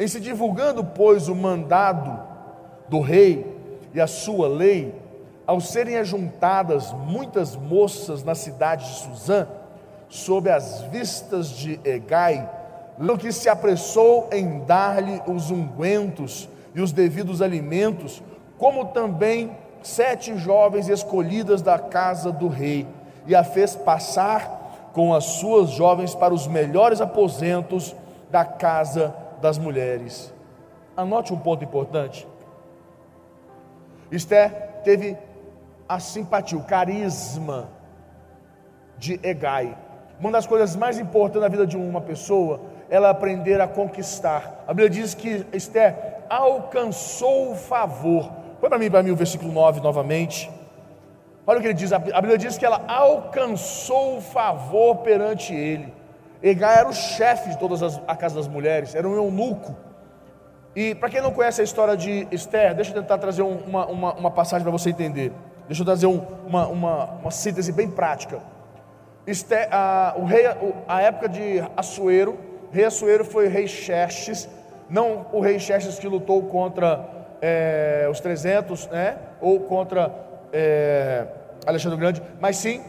Em se divulgando, pois, o mandado do rei e a sua lei, ao serem ajuntadas muitas moças na cidade de Suzã, sob as vistas de Egai, o que se apressou em dar-lhe os ungüentos e os devidos alimentos, como também sete jovens escolhidas da casa do rei, e a fez passar com as suas jovens para os melhores aposentos da casa das mulheres. Anote um ponto importante. Esther teve a simpatia, o carisma de Egai. Uma das coisas mais importantes na vida de uma pessoa é ela aprender a conquistar. A Bíblia diz que Esther alcançou o favor. Põe para mim, para mim o versículo 9 novamente. Olha o que ele diz. A Bíblia diz que ela alcançou o favor perante ele. Egai era o chefe de todas as, a casa das mulheres, era um eunuco. E para quem não conhece a história de Esther, deixa eu tentar trazer uma, uma, uma passagem para você entender. Deixa eu trazer um, uma, uma, uma, síntese bem prática. Esther, a, o rei, a época de Assuero, rei Assuero foi rei Xerxes, não o rei Xerxes que lutou contra é, os 300, né? Ou contra é, Alexandre Grande, mas sim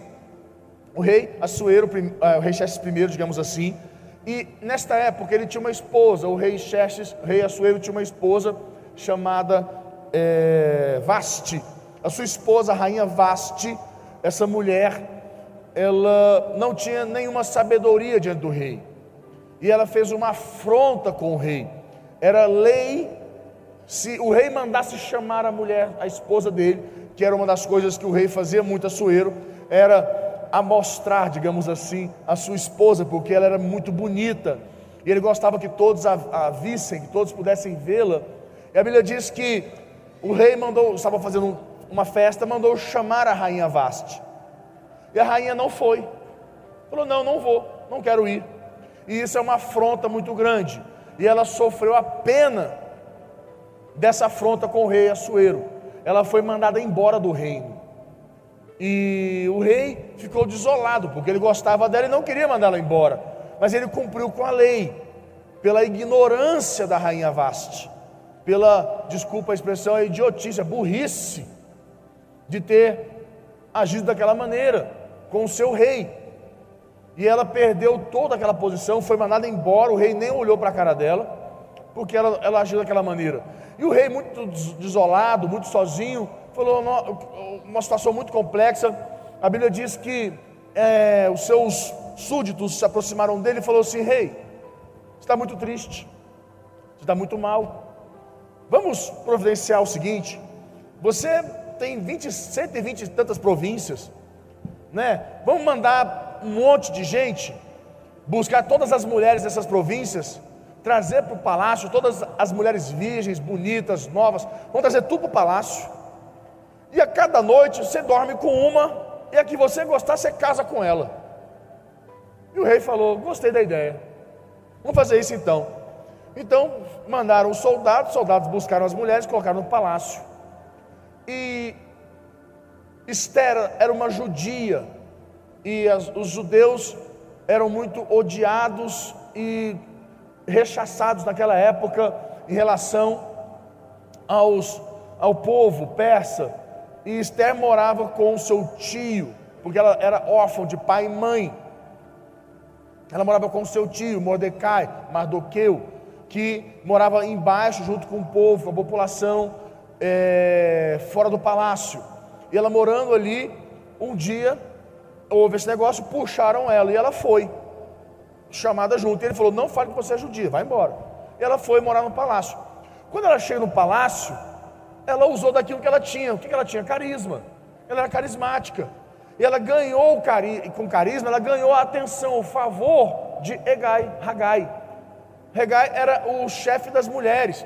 o rei Assuero, é, o rei Xerxes I, digamos assim, e nesta época ele tinha uma esposa, o rei Xerxes, o rei Assuero tinha uma esposa chamada é, Vaste. A sua esposa, a rainha Vaste, essa mulher, ela não tinha nenhuma sabedoria diante do rei. E ela fez uma afronta com o rei. Era lei, se o rei mandasse chamar a mulher, a esposa dele, que era uma das coisas que o rei fazia muito a Suero, era a mostrar, digamos assim, a sua esposa, porque ela era muito bonita, e ele gostava que todos a, a vissem, que todos pudessem vê-la. E a Bíblia diz que o rei mandou, estava fazendo uma festa, mandou chamar a rainha Vaste. E a rainha não foi. Falou: Não, não vou, não quero ir. E isso é uma afronta muito grande. E ela sofreu a pena dessa afronta com o rei Assuero. Ela foi mandada embora do reino. E o rei ficou desolado, porque ele gostava dela e não queria mandá-la embora. Mas ele cumpriu com a lei, pela ignorância da rainha Vaste, pela, desculpa a expressão, a idiotice, a burrice de ter agido daquela maneira com o seu rei. E ela perdeu toda aquela posição, foi mandada embora, o rei nem olhou para a cara dela, porque ela, ela agiu daquela maneira. E o rei, muito desolado, muito sozinho, falou uma situação muito complexa. A Bíblia diz que é, os seus súditos se aproximaram dele e falou assim: Rei, hey, está muito triste, está muito mal. Vamos providenciar o seguinte: você tem 20, 120 e tantas províncias, né? Vamos mandar um monte de gente buscar todas as mulheres dessas províncias, trazer para o palácio todas as mulheres virgens, bonitas, novas, vamos trazer tudo para o palácio e a cada noite você dorme com uma, e a que você gostar, você casa com ela. E o rei falou: Gostei da ideia, vamos fazer isso então. Então mandaram os soldados, os soldados buscaram as mulheres, colocaram no palácio. E Esther era uma judia, e as, os judeus eram muito odiados e rechaçados naquela época em relação aos, ao povo persa e Esther morava com seu tio, porque ela era órfã de pai e mãe. Ela morava com seu tio, Mordecai, Mardoqueu, que morava embaixo, junto com o povo, com a população, é, fora do palácio. E ela morando ali, um dia, houve esse negócio, puxaram ela e ela foi, chamada junto. E ele falou: Não fale que você é judia, vai embora. E ela foi morar no palácio. Quando ela chega no palácio, ela usou daquilo que ela tinha. O que ela tinha? Carisma. Ela era carismática. E ela ganhou cari com carisma, ela ganhou a atenção, o favor de Egai, Hagai. Hagai era o chefe das mulheres.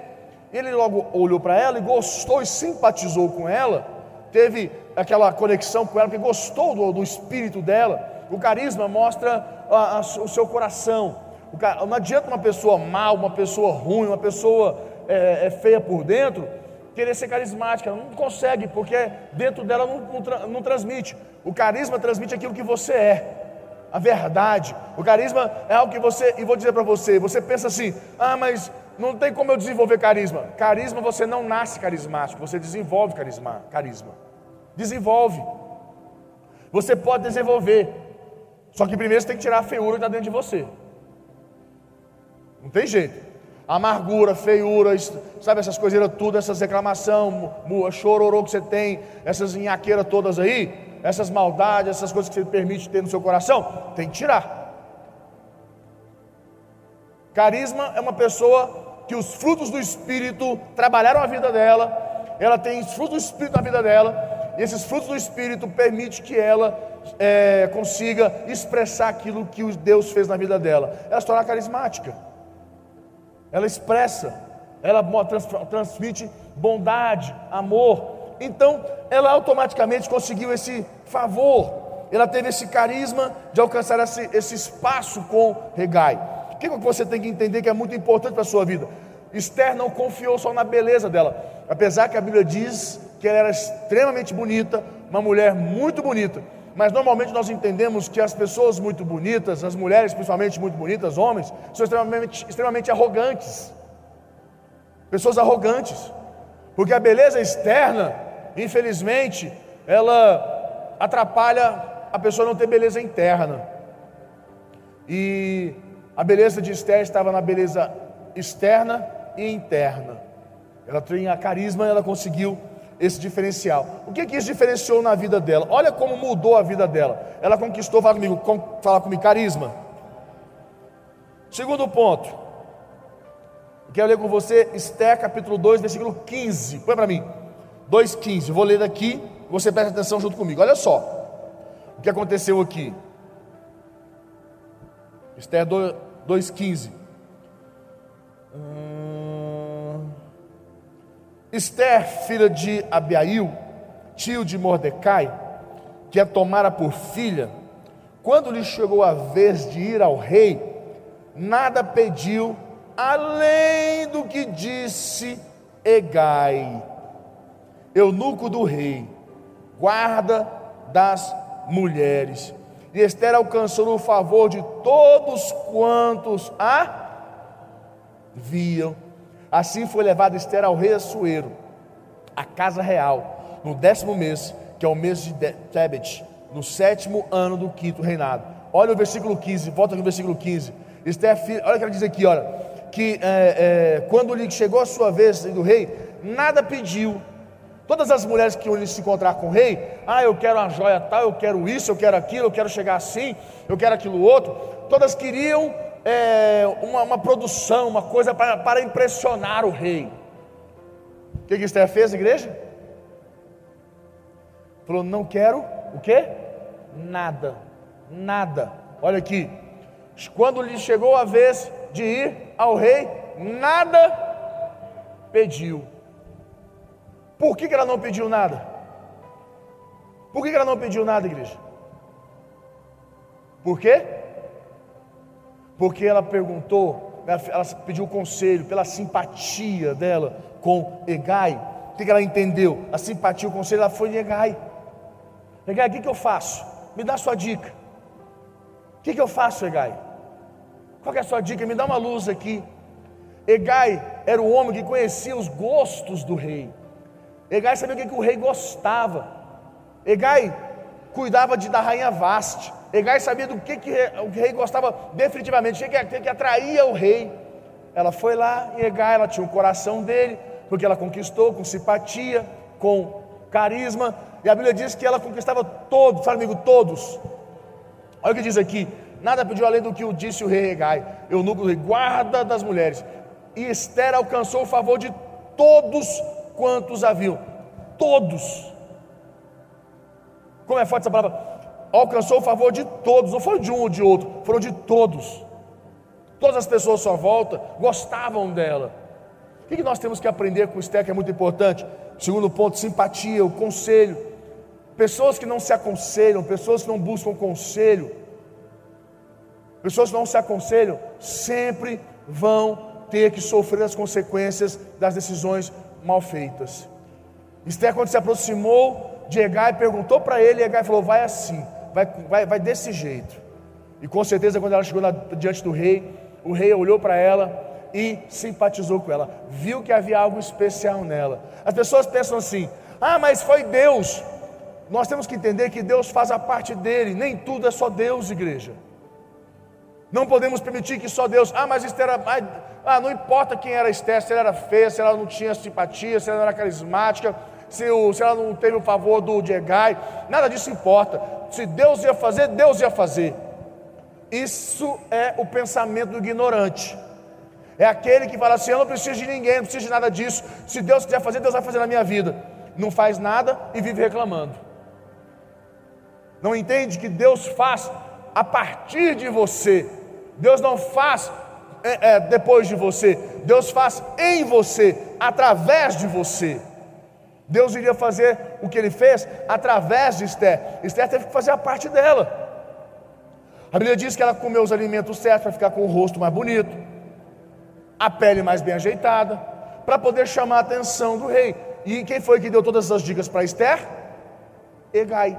Ele logo olhou para ela e gostou e simpatizou com ela. Teve aquela conexão com ela, porque gostou do, do espírito dela. O carisma mostra a, a, o seu coração. O, não adianta uma pessoa mal, uma pessoa ruim, uma pessoa é, é feia por dentro, querer ser carismática, ela não consegue, porque dentro dela não, não, não, transmite. O carisma transmite aquilo que você é, a verdade. O carisma é algo que você, e vou dizer para você, você pensa assim, ah, mas não tem como eu desenvolver carisma. Carisma você não nasce carismático, você desenvolve carisma, carisma. Desenvolve. Você pode desenvolver. Só que primeiro você tem que tirar a feiura que está dentro de você. Não tem jeito. Amargura, feiura, sabe essas coiseiras tudo, essas reclamação, chororô que você tem, essas inhaqueiras todas aí, essas maldades, essas coisas que você permite ter no seu coração, tem que tirar. Carisma é uma pessoa que os frutos do Espírito trabalharam a vida dela, ela tem os frutos do Espírito na vida dela, e esses frutos do Espírito permitem que ela é, consiga expressar aquilo que Deus fez na vida dela. Ela se torna carismática, ela expressa, ela transmite bondade, amor. Então, ela automaticamente conseguiu esse favor, ela teve esse carisma de alcançar esse, esse espaço com Regai que, que você tem que entender que é muito importante para a sua vida? Esther não confiou só na beleza dela, apesar que a Bíblia diz que ela era extremamente bonita, uma mulher muito bonita. Mas normalmente nós entendemos que as pessoas muito bonitas, as mulheres principalmente muito bonitas, homens, são extremamente, extremamente arrogantes. Pessoas arrogantes. Porque a beleza externa, infelizmente, ela atrapalha a pessoa não ter beleza interna. E a beleza de Esther estava na beleza externa e interna. Ela tinha carisma e ela conseguiu esse diferencial. O que que isso diferenciou na vida dela? Olha como mudou a vida dela. Ela conquistou, fala comigo, com, fala comigo, carisma. Segundo ponto. Quero ler com você Esther capítulo 2, versículo 15. Põe para mim. 2,15. Vou ler daqui, você presta atenção junto comigo. Olha só o que aconteceu aqui. Esther 2,15. Esther, filha de Abiail, tio de Mordecai, que a tomara por filha, quando lhe chegou a vez de ir ao rei, nada pediu além do que disse Egai, eunuco do rei, guarda das mulheres. E Esther alcançou o favor de todos quantos a viam. Assim foi levada Esther ao rei Assuero, a casa real, no décimo mês, que é o mês de Tebet, no sétimo ano do quinto reinado. Olha o versículo 15, volta no versículo 15. Esther, olha o que ela diz aqui, olha, que é, é, quando lhe chegou a sua vez do rei, nada pediu, Todas as mulheres que iam se encontrar com o rei, ah, eu quero uma joia tal, eu quero isso, eu quero aquilo, eu quero chegar assim, eu quero aquilo outro. Todas queriam é, uma, uma, produção, uma coisa para, para impressionar o rei. O que, que Esther fez, igreja? Falou, não quero o quê? Nada, nada. Olha aqui, quando lhe chegou a vez de ir ao rei, nada pediu. Por que, que ela não pediu nada? Por que, que ela não pediu nada, igreja? Por quê? Porque ela perguntou, ela pediu conselho pela simpatia dela com Egai. O que, ela entendeu? A simpatia, o conselho, ela foi em Egai. Egai, o que, eu faço? Me dá sua dica. O que, que eu faço, Egai? Qual é a sua dica? Me dá uma luz aqui. Egai era o homem que conhecia os gostos do rei. Egai sabia o que, que o rei gostava. Egai cuidava de, da rainha Vaste. Egai sabia do que, que o rei gostava definitivamente, o que, que, atraía o rei. Ela foi lá e Egai, ela tinha o coração dele, porque ela conquistou com simpatia, com carisma. E a Bíblia diz que ela conquistava todos, fala amigo, todos. Olha o que diz aqui: nada pediu além do que o disse o rei Egai, eunuco rei, guarda das mulheres. E Esther alcançou o favor de todos quantos haviam? Todos. Como é forte essa palavra? Alcançou o favor de todos, não foi de um ou de outro, foram de todos. Todas as pessoas à sua volta gostavam dela. O que nós temos que aprender com o Esther, que é muito importante? Segundo ponto, simpatia, o conselho. Pessoas que não se aconselham, pessoas que não buscam conselho, pessoas que não se aconselham, sempre vão ter que sofrer as consequências das decisões mal feitas. Esther, quando se aproximou de Egai, perguntou para ele, e Egai falou: vai assim, vai, vai, vai desse jeito. E com certeza, quando ela chegou na, diante do rei, o rei olhou para ela e simpatizou com ela, viu que havia algo especial nela. As pessoas pensam assim: ah, mas foi Deus. Nós temos que entender que Deus faz a parte dele, nem tudo é só Deus, igreja. Não podemos permitir que só Deus, ah, mas Esther era, ah, não importa quem era Esther, se ela era feia, se ela não tinha simpatia, se ela não era carismática, se, o, se ela não teve o favor do Jegai, nada disso importa. Se Deus ia fazer, Deus ia fazer. Isso é o pensamento do ignorante. É aquele que fala assim: eu não preciso de ninguém, não preciso de nada disso. Se Deus quiser fazer, Deus vai fazer na minha vida. Não faz nada e vive reclamando. Não entende que Deus faz a partir de você. Deus não faz é, é, depois de você. Deus faz em você, através de você. Deus iria fazer o que ele fez através de Esther. Esther teve que fazer a parte dela. A Bíblia diz que ela comeu os alimentos certos para ficar com o rosto mais bonito, a pele mais bem ajeitada, para poder chamar a atenção do rei. E quem foi que deu todas essas dicas para Esther? Egai.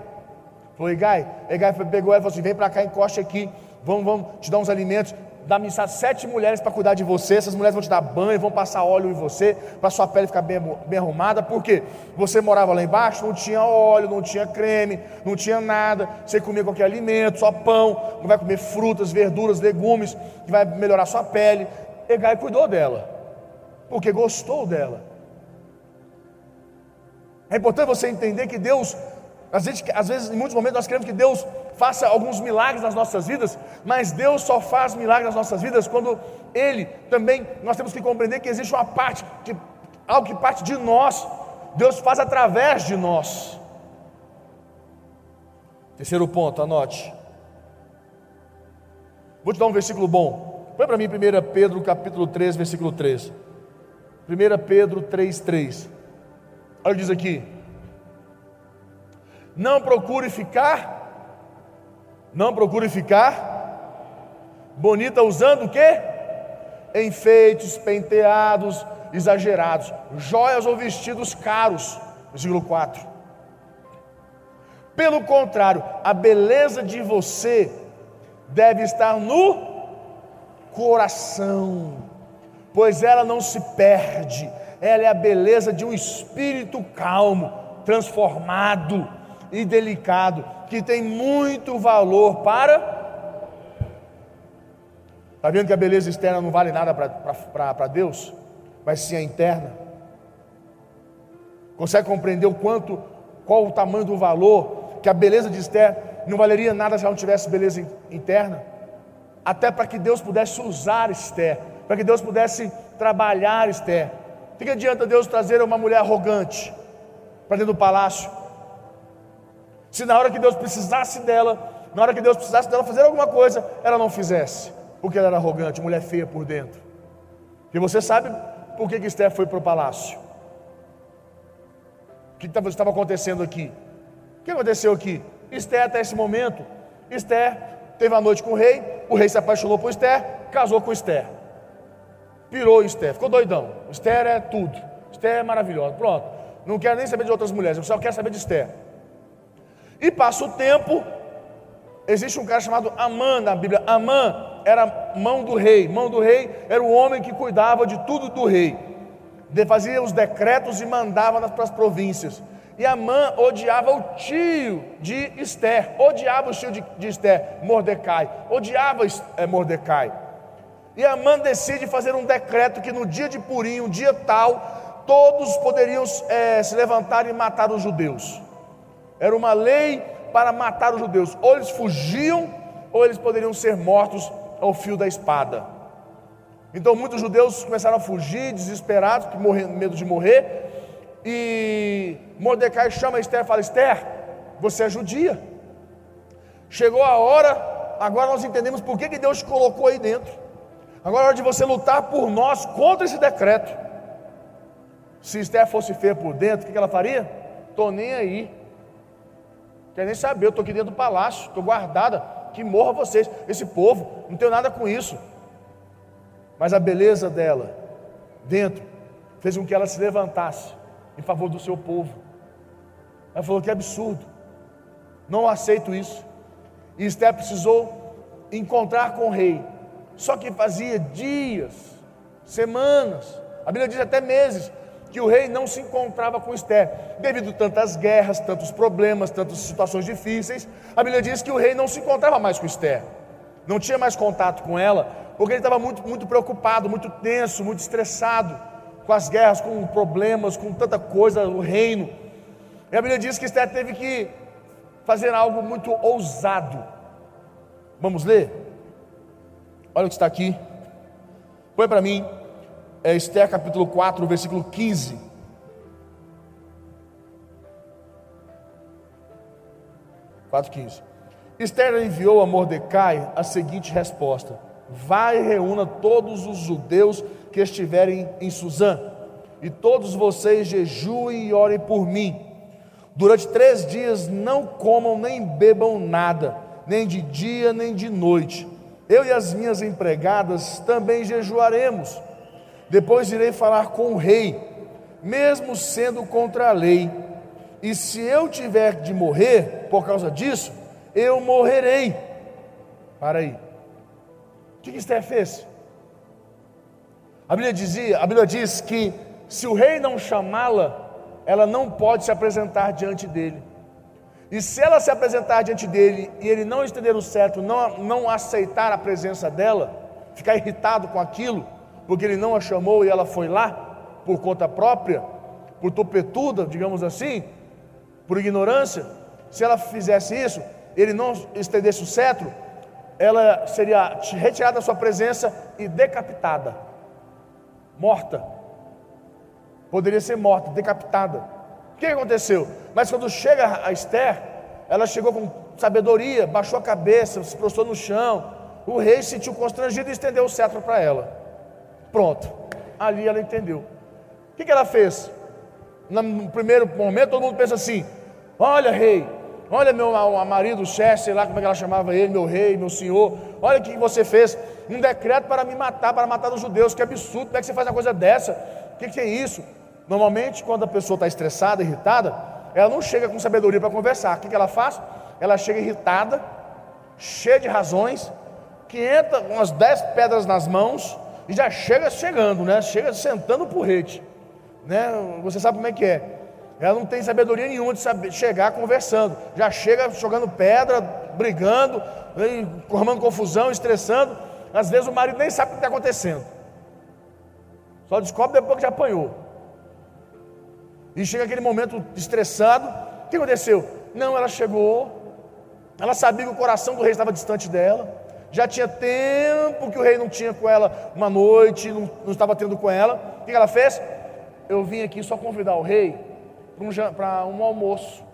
Falou, Egai, Egai pegou ela e falou assim: vem para cá, encoste aqui, vamos, vamos te dar uns alimentos dá-me sete mulheres para cuidar de você, essas mulheres vão te dar banho, vão passar óleo em você, para sua pele ficar bem, bem arrumada, porque você morava lá embaixo, não tinha óleo, não tinha creme, não tinha nada, você comia qualquer alimento, só pão, não vai comer frutas, verduras, legumes, que vai melhorar sua pele. Egai cuidou dela, porque gostou dela. É importante você entender que Deus às vezes, às vezes, em muitos momentos, nós queremos que Deus faça alguns milagres nas nossas vidas, mas Deus só faz milagres nas nossas vidas quando Ele também, nós temos que compreender que existe uma parte, que, algo que parte de nós, Deus faz através de nós. Terceiro ponto, anote. Vou te dar um versículo bom. Põe para mim 1 Pedro capítulo 3, versículo 3. 1 Pedro 3, 3. Olha diz aqui. Não procure ficar, não procure ficar bonita usando o que? Enfeites, penteados, exagerados, joias ou vestidos caros. Versículo 4. Pelo contrário, a beleza de você deve estar no coração, pois ela não se perde, ela é a beleza de um espírito calmo, transformado e delicado, que tem muito valor para. Está vendo que a beleza externa não vale nada para Deus, mas sim a interna? Consegue compreender o quanto, qual o tamanho do valor, que a beleza de Esther não valeria nada se ela não tivesse beleza interna? Até para que Deus pudesse usar Esther, para que Deus pudesse trabalhar Esther. O que adianta Deus trazer uma mulher arrogante para dentro do palácio? Se na hora que Deus precisasse dela, na hora que Deus precisasse dela fazer alguma coisa, ela não fizesse, porque ela era arrogante, mulher feia por dentro. E você sabe por que, que Esther foi para o palácio? O que estava acontecendo aqui? O que aconteceu aqui? Esther, até esse momento, Esther teve uma noite com o rei, o rei se apaixonou por Esther, casou com Esther. Pirou Esther, ficou doidão. Esther é tudo. Esther é maravilhosa. Pronto. Não quero nem saber de outras mulheres, eu só quero saber de Esther. E passa o tempo, existe um cara chamado Amã na Bíblia. Amã era mão do rei. Mão do rei era o homem que cuidava de tudo do rei. Fazia os decretos e mandava para as províncias. E Amã odiava o tio de Esther, odiava o tio de, de Esther, Mordecai, odiava é, Mordecai. E Amã decide fazer um decreto que no dia de Purim, um dia tal, todos poderiam é, se levantar e matar os judeus. Era uma lei para matar os judeus. Ou eles fugiam, ou eles poderiam ser mortos ao fio da espada. Então muitos judeus começaram a fugir, desesperados, com medo de morrer. E Mordecai chama Esther e fala: Esther, você é judia. Chegou a hora, agora nós entendemos por que, que Deus te colocou aí dentro. Agora é hora de você lutar por nós contra esse decreto. Se Esther fosse feia por dentro, o que, ela faria? Estou nem aí. Quer nem saber, eu estou aqui dentro do palácio, estou guardada, que morra vocês, esse povo, não tenho nada com isso. Mas a beleza dela, dentro, fez com que ela se levantasse em favor do seu povo. Ela falou que absurdo, não aceito isso. E Esther precisou encontrar com o rei, só que fazia dias semanas, a Bíblia diz até meses, que o rei não se encontrava com Esther, devido a tantas guerras, tantos problemas, tantas situações difíceis. A Bíblia diz que o rei não se encontrava mais com Esther, não tinha mais contato com ela, porque ele estava muito, muito preocupado, muito tenso, muito estressado com as guerras, com problemas, com tanta coisa, o reino. E a Bíblia diz que Esther teve que fazer algo muito ousado. Vamos ler? Olha o que está aqui. Põe para mim é Esther capítulo 4, versículo 15. Quatro quinze. Esther enviou a Mordecai a seguinte resposta: Vai e reúna todos os judeus que estiverem em Suzã, e todos vocês jejuem e orem por mim. Durante três dias não comam nem bebam nada, nem de dia nem de noite. Eu e as minhas empregadas também jejuaremos depois irei falar com o rei, mesmo sendo contra a lei. E se eu tiver de morrer por causa disso, eu morrerei. Para aí. O que, que Esther fez? A Bíblia, dizia, a Bíblia diz que se o rei não chamá-la, ela não pode se apresentar diante dele. E se ela se apresentar diante dele e ele não estender o certo, não, não aceitar a presença dela, ficar irritado com aquilo, porque ele não a chamou e ela foi lá, por conta própria, por topetuda, digamos assim, por ignorância, se ela fizesse isso, ele não estendesse o cetro, ela seria retirada da sua presença e decapitada, morta. Poderia ser morta, decapitada. O que aconteceu? Mas quando chega a Esther, ela chegou com sabedoria, baixou a cabeça, se prostrou no chão. O rei se sentiu constrangido e estendeu o cetro para ela. Pronto. Ali ela entendeu. O que, que ela fez? No primeiro momento, todo mundo pensa assim: Olha, rei, olha meu marido, chefe, sei lá como é que ela chamava ele, meu rei, meu senhor, olha o que você fez. Um decreto para me matar, para matar os judeus, que absurdo, como é que você faz uma coisa dessa? O que, que é isso? Normalmente, quando a pessoa está estressada, irritada, ela não chega com sabedoria para conversar. O que, que ela faz? Ela chega irritada, cheia de razões, que entra com umas dez pedras nas mãos, já chega chegando, né? Chega sentando o porrete, né? Você sabe como é que é. Ela não tem sabedoria nenhuma de saber, chegar conversando. Já chega jogando pedra, brigando, arrumando confusão, estressando. Às vezes o marido nem sabe o que está acontecendo. Só descobre depois que já apanhou. E chega aquele momento estressado. O que aconteceu? Não, ela chegou. Ela sabia que o coração do rei estava distante dela já tinha tempo que o rei não tinha com ela uma noite, não, não estava tendo com ela. O que ela fez? Eu vim aqui só convidar o rei para um, um, almoço.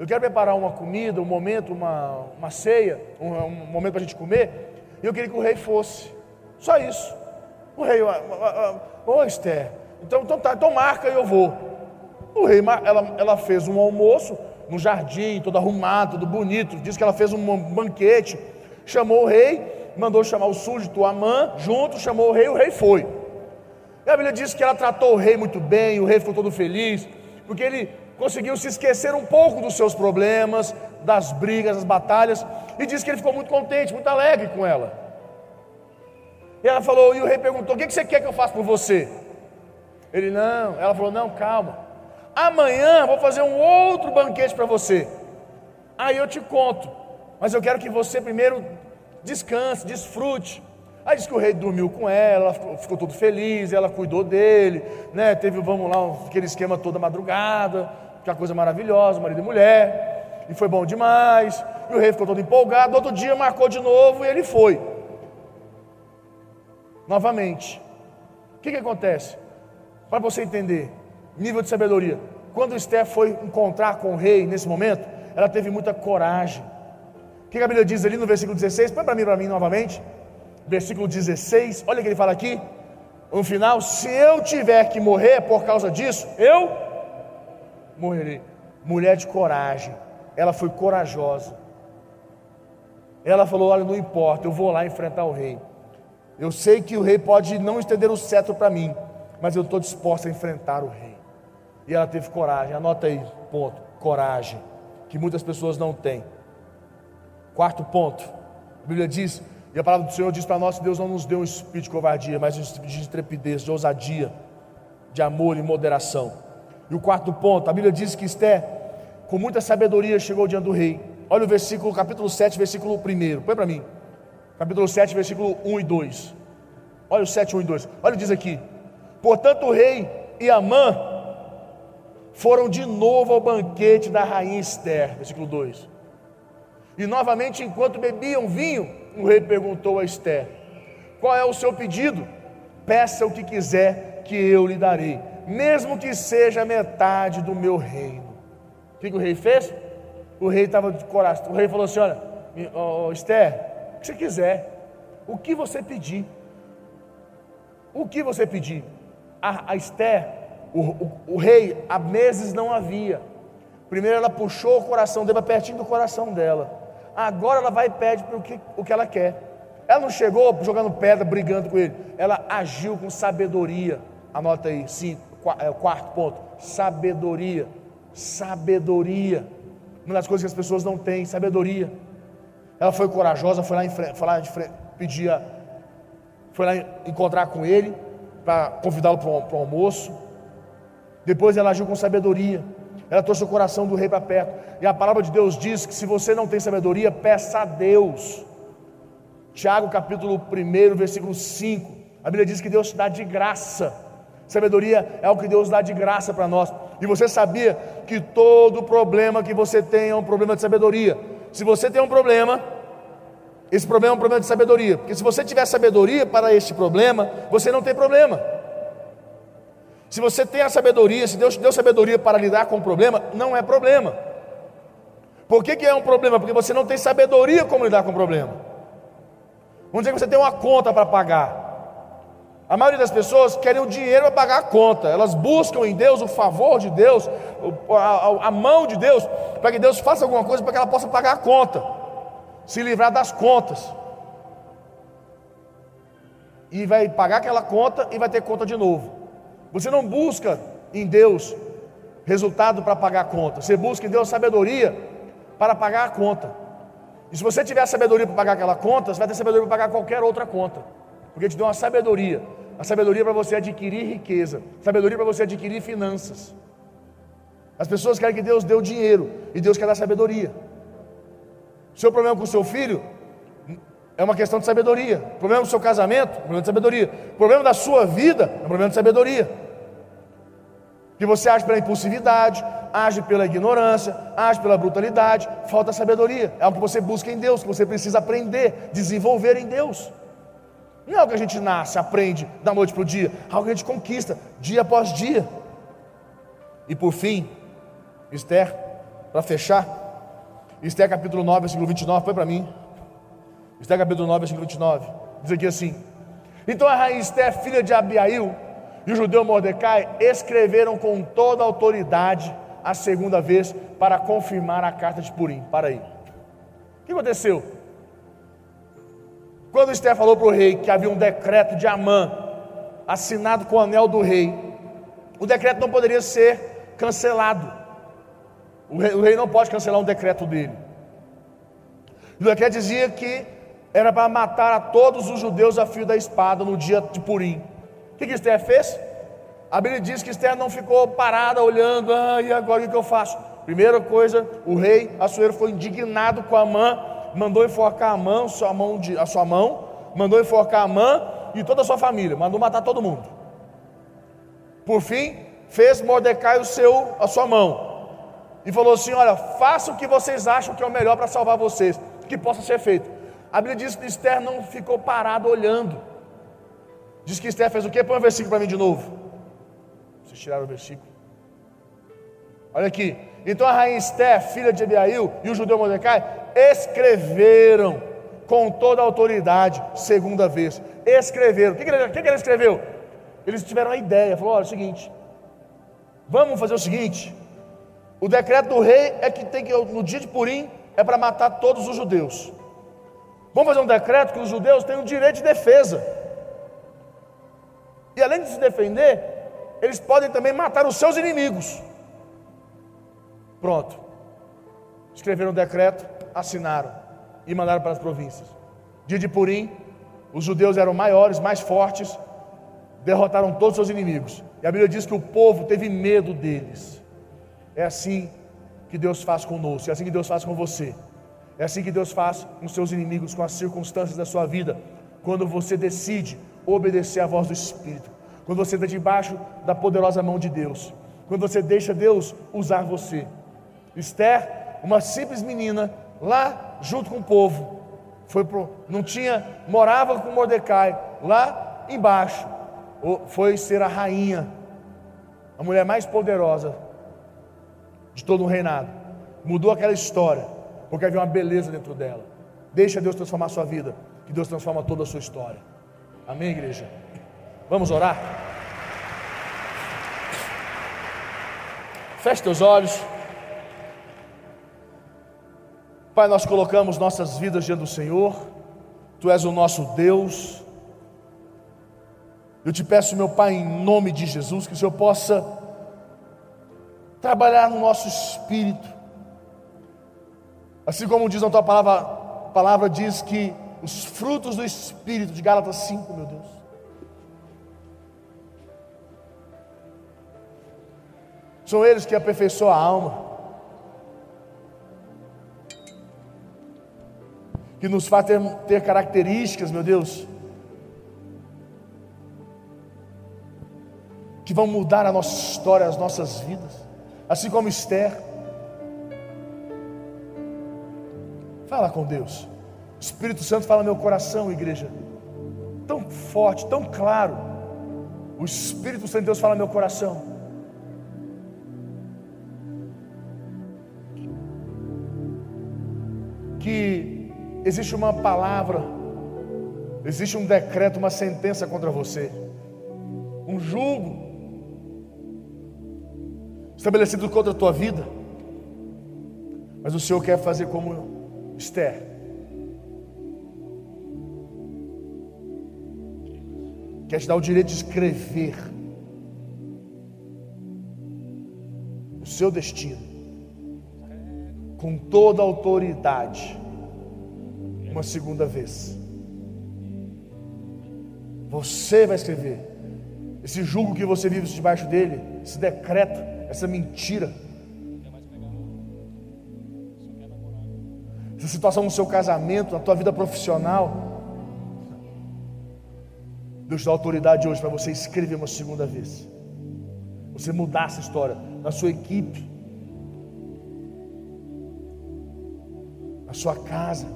Eu quero preparar uma comida, um momento, uma, uma ceia, um, um momento para a gente comer. E eu queria que o rei fosse. Só isso. O rei, ô oh, Esther, então, então, tá, então marca e eu vou. O rei, ela, ela fez um almoço no jardim, todo arrumado, todo bonito. Diz que ela fez um banquete chamou o rei, mandou chamar o súdito Amã, junto, chamou o rei, o rei foi. E a Bíblia diz que ela tratou o rei muito bem, o rei ficou todo feliz, porque ele conseguiu se esquecer um pouco dos seus problemas, das brigas, das batalhas, e diz que ele ficou muito contente, muito alegre com ela. E ela falou, e o rei perguntou: O que você quer que eu faça por você? Ele, não. Ela falou: Não, calma. Amanhã vou fazer um outro banquete para você. Aí eu te conto. Mas eu quero que você primeiro descanse, desfrute. Aí diz que o rei dormiu com ela, ficou, ficou todo feliz, ela cuidou dele, né? Teve, vamos lá, aquele esquema toda madrugada, aquela coisa maravilhosa, marido e mulher, e foi bom demais. E o rei ficou todo empolgado. Outro dia marcou de novo e ele foi. Novamente. O que, que acontece? Para você entender, nível de sabedoria. Quando Esther foi encontrar com o rei nesse momento, ela teve muita coragem que a Bíblia diz ali no versículo 16? Põe para mim, para mim novamente. Versículo 16, olha o que ele fala aqui. No final, se eu tiver que morrer por causa disso, eu morrerei. Mulher de coragem, ela foi corajosa. Ela falou: Olha, não importa, eu vou lá enfrentar o rei. Eu sei que o rei pode não estender o cetro para mim, mas eu estou disposta a enfrentar o rei. E ela teve coragem, anota aí, ponto, coragem, que muitas pessoas não têm. Quarto ponto, a Bíblia diz: E a palavra do Senhor diz para nós que Deus não nos deu um espírito de covardia, mas um espírito de intrepidez, de ousadia, de amor e moderação. E o quarto ponto, a Bíblia diz que Esté, com muita sabedoria, chegou diante do rei. Olha o versículo, capítulo 7, versículo 1. Põe para mim. Capítulo 7, versículo 1 e 2. Olha o 7, 1 e 2. Olha, diz aqui: Portanto, o rei e Amã foram de novo ao banquete da rainha Esther. Versículo 2. E novamente, enquanto bebiam vinho, o rei perguntou a Esther: Qual é o seu pedido? Peça o que quiser, que eu lhe darei, mesmo que seja metade do meu reino. O que, que o rei fez? O rei estava de coração. O rei falou assim: Olha, oh, Esther, o que você quiser, o que você pedir, o que você pedir. A, a Esther, o, o, o rei, há meses não havia. Primeiro ela puxou o coração dele pertinho do coração dela. Agora ela vai e pede o que, o que ela quer. Ela não chegou jogando pedra, brigando com ele. Ela agiu com sabedoria. Anota aí, sim, é quarto ponto. Sabedoria. Sabedoria. Uma das coisas que as pessoas não têm, sabedoria. Ela foi corajosa, foi lá em frente, foi lá frente pedia, foi lá encontrar com ele para convidá-lo para o almoço. Depois ela agiu com sabedoria. Ela trouxe o coração do rei para perto. E a palavra de Deus diz que se você não tem sabedoria, peça a Deus. Tiago capítulo 1, versículo 5. A Bíblia diz que Deus te dá de graça. Sabedoria é o que Deus dá de graça para nós. E você sabia que todo problema que você tem é um problema de sabedoria. Se você tem um problema, esse problema é um problema de sabedoria. Porque se você tiver sabedoria para este problema, você não tem problema. Se você tem a sabedoria, se Deus te deu sabedoria para lidar com o problema, não é problema. Por que, que é um problema? Porque você não tem sabedoria como lidar com o problema. Vamos dizer que você tem uma conta para pagar. A maioria das pessoas querem o dinheiro para pagar a conta. Elas buscam em Deus o favor de Deus, a, mão de Deus, para que Deus faça alguma coisa para que ela possa pagar a conta, se livrar das contas. E vai pagar aquela conta e vai ter conta de novo. Você não busca em Deus resultado para pagar a conta. Você busca em Deus sabedoria para pagar a conta. E se você tiver sabedoria para pagar aquela conta, você vai ter sabedoria para pagar qualquer outra conta. Porque te deu uma sabedoria. A sabedoria para você adquirir riqueza. Sabedoria para você adquirir finanças. As pessoas querem que Deus dê o dinheiro. E Deus quer dar sabedoria. Seu problema com o seu filho é uma questão de sabedoria. O problema do seu casamento é um problema de sabedoria. O problema da sua vida é um problema de sabedoria. Que você age pela impulsividade, age pela ignorância, age pela brutalidade, falta sabedoria. É algo que você busca em Deus, que você precisa aprender, desenvolver em Deus. Não é algo que a gente nasce, aprende da noite para o dia, é algo que a gente conquista dia após dia. E por fim, Esther, para fechar, Esther capítulo 9, versículo 29, foi para mim. Esther capítulo 9, versículo 29, diz aqui assim: Então a rainha Esther, filha de Abiail, e o judeu Mordecai escreveram com toda a autoridade a segunda vez para confirmar a carta de Purim. Para aí. O que aconteceu? Quando Esther falou para o rei que havia um decreto de Amã assinado com o anel do rei, o decreto não poderia ser cancelado. O rei, o rei não pode cancelar um decreto dele. O decreto dizia que era para matar a todos os judeus a fio da espada no dia de Purim. O que, que Esther fez? A Bíblia diz que Esther não ficou parada olhando, ah, e agora o que, eu faço? Primeira coisa, o rei Assuero foi indignado com a mão, mandou enforcar a mão, sua mão de, a sua mão, mandou enforcar a mão e toda a sua família, mandou matar todo mundo. Por fim, fez Mordecai o seu, a sua mão, e falou assim: Olha, faça o que vocês acham que é o melhor para salvar vocês, que possa ser feito. A Bíblia diz que Esther não ficou parado olhando. Diz que Esther fez o quê? Põe o um versículo para mim de novo. Vocês tiraram o versículo. Olha aqui. Então a rainha Esther, filha de Abiail, e o judeu Mordecai escreveram com toda a autoridade, segunda vez. Escreveram. O que, que, que ele escreveu? Eles tiveram a ideia. Falou: olha, é o seguinte. Vamos fazer o seguinte. O decreto do rei é que tem que, no dia de Purim, é para matar todos os judeus. Vamos fazer um decreto que os judeus têm o direito de defesa. E além de se defender, eles podem também matar os seus inimigos. Pronto. Escreveram um decreto, assinaram e mandaram para as províncias. Dia de Purim, os judeus eram maiores, mais fortes, derrotaram todos os seus inimigos. E a Bíblia diz que o povo teve medo deles. É assim que Deus faz conosco, é assim que Deus faz com você. É assim que Deus faz com seus inimigos, com as circunstâncias da sua vida, quando você decide obedecer à voz do Espírito, quando você está debaixo da poderosa mão de Deus, quando você deixa Deus usar você. Esther, uma simples menina, lá junto com o povo, foi pro, não tinha, morava com Mordecai, lá embaixo, foi ser a rainha, a mulher mais poderosa de todo o reinado. Mudou aquela história, porque havia uma beleza dentro dela. Deixa Deus transformar a sua vida, que Deus transforma toda a sua história. Amém, igreja? Vamos orar? Feche teus olhos. Pai, nós colocamos nossas vidas diante do Senhor. Tu és o nosso Deus. Eu te peço, meu Pai, em nome de Jesus, que o Senhor possa trabalhar no nosso espírito. Assim como diz na tua palavra, a palavra diz que os frutos do espírito de Gálatas 5, meu Deus. São eles que aperfeiçoam a alma. Que nos faz ter, ter características, meu Deus, que vão mudar a nossa história, as nossas vidas, assim como Esther. Fala com Deus. Espírito Santo fala meu coração, igreja. Tão forte, tão claro. O Espírito Santo de Deus fala meu coração. Que existe uma palavra, existe um decreto, uma sentença contra você, um julgo estabelecido contra a tua vida. Mas o Senhor quer fazer como Esther. Quer te dar o direito de escrever o seu destino com toda a autoridade uma segunda vez. Você vai escrever esse julgo que você vive debaixo dele, esse decreto essa mentira, essa situação no seu casamento, na tua vida profissional. Deus dá autoridade hoje para você escrever uma segunda vez. Você mudar essa história na sua equipe, na sua casa,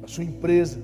na sua empresa.